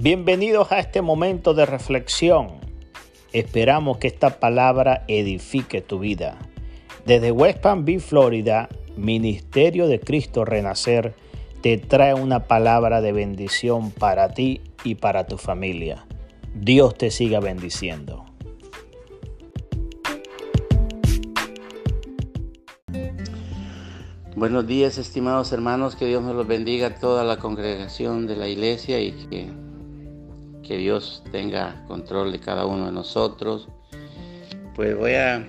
Bienvenidos a este momento de reflexión. Esperamos que esta palabra edifique tu vida. Desde West Palm Beach, Florida, Ministerio de Cristo Renacer te trae una palabra de bendición para ti y para tu familia. Dios te siga bendiciendo. Buenos días, estimados hermanos, que Dios nos los bendiga a toda la congregación de la iglesia y que que Dios tenga control de cada uno de nosotros. Pues voy a,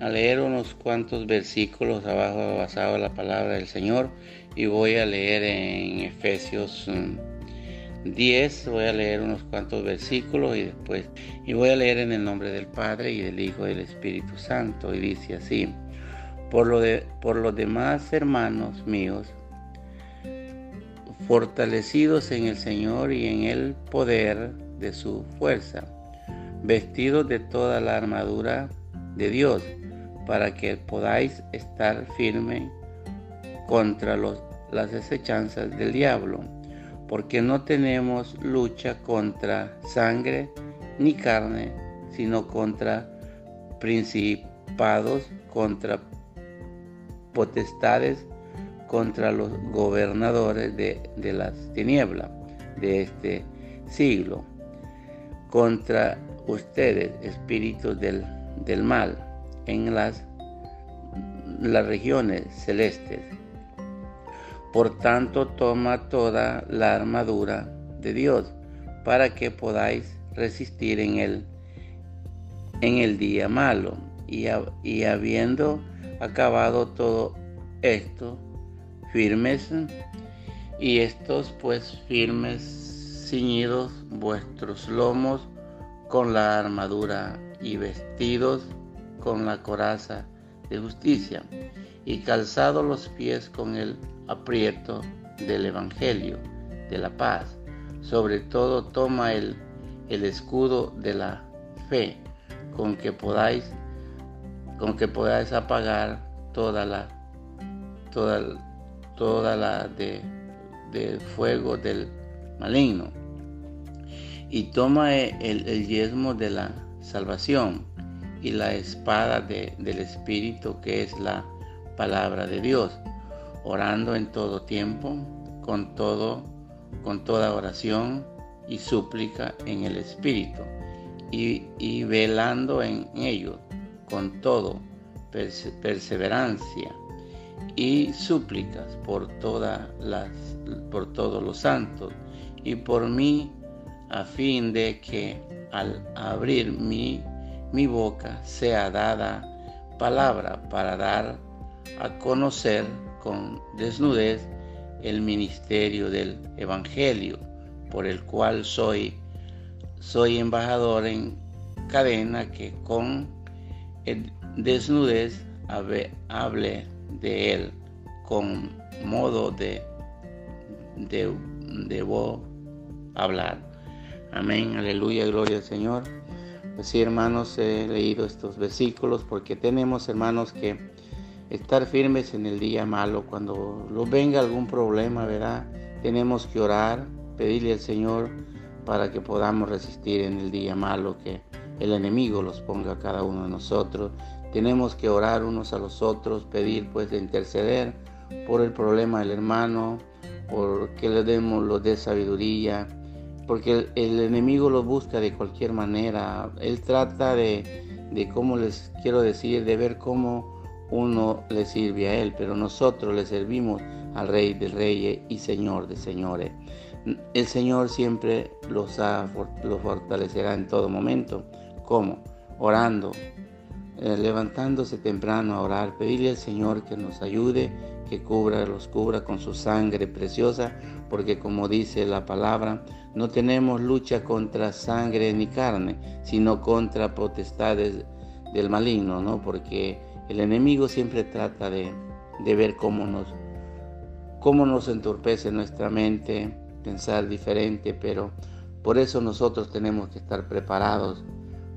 leer unos cuantos versículos abajo basado en la palabra del Señor y voy a leer en Efesios 10, mm, voy a leer unos cuantos versículos y después, y voy a leer en el nombre del Padre y del Hijo y del Espíritu Santo y dice así, por, lo de, por los demás hermanos míos, fortalecidos en el Señor y en el poder de su fuerza, vestidos de toda la armadura de Dios, para que podáis estar firme contra los, las desechanzas del diablo, porque no tenemos lucha contra sangre ni carne, sino contra principados, contra potestades, contra los gobernadores de, de las tinieblas de este siglo contra ustedes, espíritus del, mal, en las, las regiones celestes. Por tanto, toma toda la armadura de Dios para que podáis resistir en el, en el día malo. Y, y habiendo acabado todo esto, firmes, y estos pues firmes ciñidos vuestros lomos con la armadura y vestidos con la coraza de justicia y calzados los pies con el aprieto del Evangelio de la paz. Sobre todo toma el, el escudo de la fe con que podáis con que podáis apagar toda la toda, toda la de, de fuego del maligno. Y toma el, el de la salvación y la espada del Espíritu que es la palabra de Dios, orando en todo tiempo, con todo, con toda oración y súplica en el Espíritu, y, velando en ello con todo perseverancia y súplicas por todas las por todos los santos y por mí, a fin de que al abrir mi, mi boca sea dada palabra para dar a conocer con desnudez el ministerio del Evangelio, por el cual soy, soy embajador en cadena que con desnudez hable de él con modo de, de, de voz hablar. Amén, aleluya, gloria al Señor. Pues sí, hermanos, he leído estos versículos porque tenemos, hermanos, que estar firmes en el día malo. Cuando venga algún problema, ¿verdad? Tenemos que orar, pedirle al Señor para que podamos resistir en el día malo que el enemigo los ponga a cada uno de nosotros. Tenemos que orar unos a los otros, pedir pues de interceder por el problema del hermano, por que le demos lo de sabiduría, porque el, enemigo lo busca de cualquier manera. Él trata de, de, cómo les quiero decir, de ver cómo uno le sirve a él, pero nosotros le servimos al Rey de Reyes y Señor de Señores. El Señor siempre los, los fortalecerá en todo momento. ¿Cómo? Orando, eh, levantándose temprano a orar, pedirle al Señor que nos ayude, que cubra, los cubra con su sangre preciosa, porque como dice la palabra, no tenemos lucha contra sangre ni carne, sino contra potestades del maligno, ¿no? Porque el enemigo siempre trata de, de ver cómo nos, cómo nos entorpece nuestra mente, pensar diferente, pero por eso nosotros tenemos que estar preparados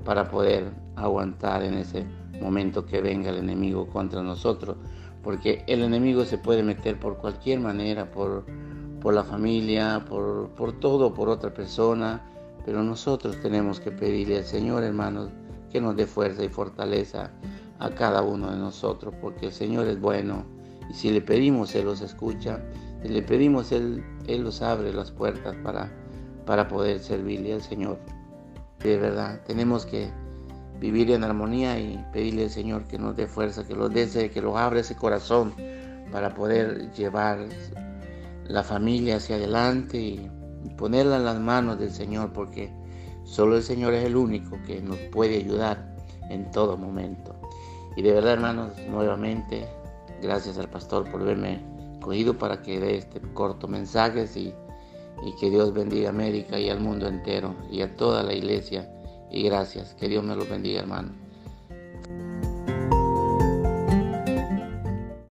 para poder aguantar en ese momento que venga el enemigo contra nosotros, porque el enemigo se puede meter por cualquier manera, por, por la familia, por, por todo, por otra persona, pero nosotros tenemos que pedirle al Señor, hermanos, que nos dé fuerza y fortaleza a cada uno de nosotros, porque el Señor es bueno y si le pedimos, Él los escucha, si le pedimos, Él, Él los abre las puertas para, para poder servirle al Señor. De verdad, tenemos que vivir en armonía y pedirle al Señor que nos dé fuerza, que los dé, que lo abra ese corazón para poder llevar la familia hacia adelante y ponerla en las manos del Señor, porque solo el Señor es el único que nos puede ayudar en todo momento. Y de verdad, hermanos, nuevamente, gracias al pastor por haberme cogido para que dé este corto mensaje y, y que Dios bendiga a América y al mundo entero y a toda la iglesia. Y gracias, que Dios me los bendiga, hermano.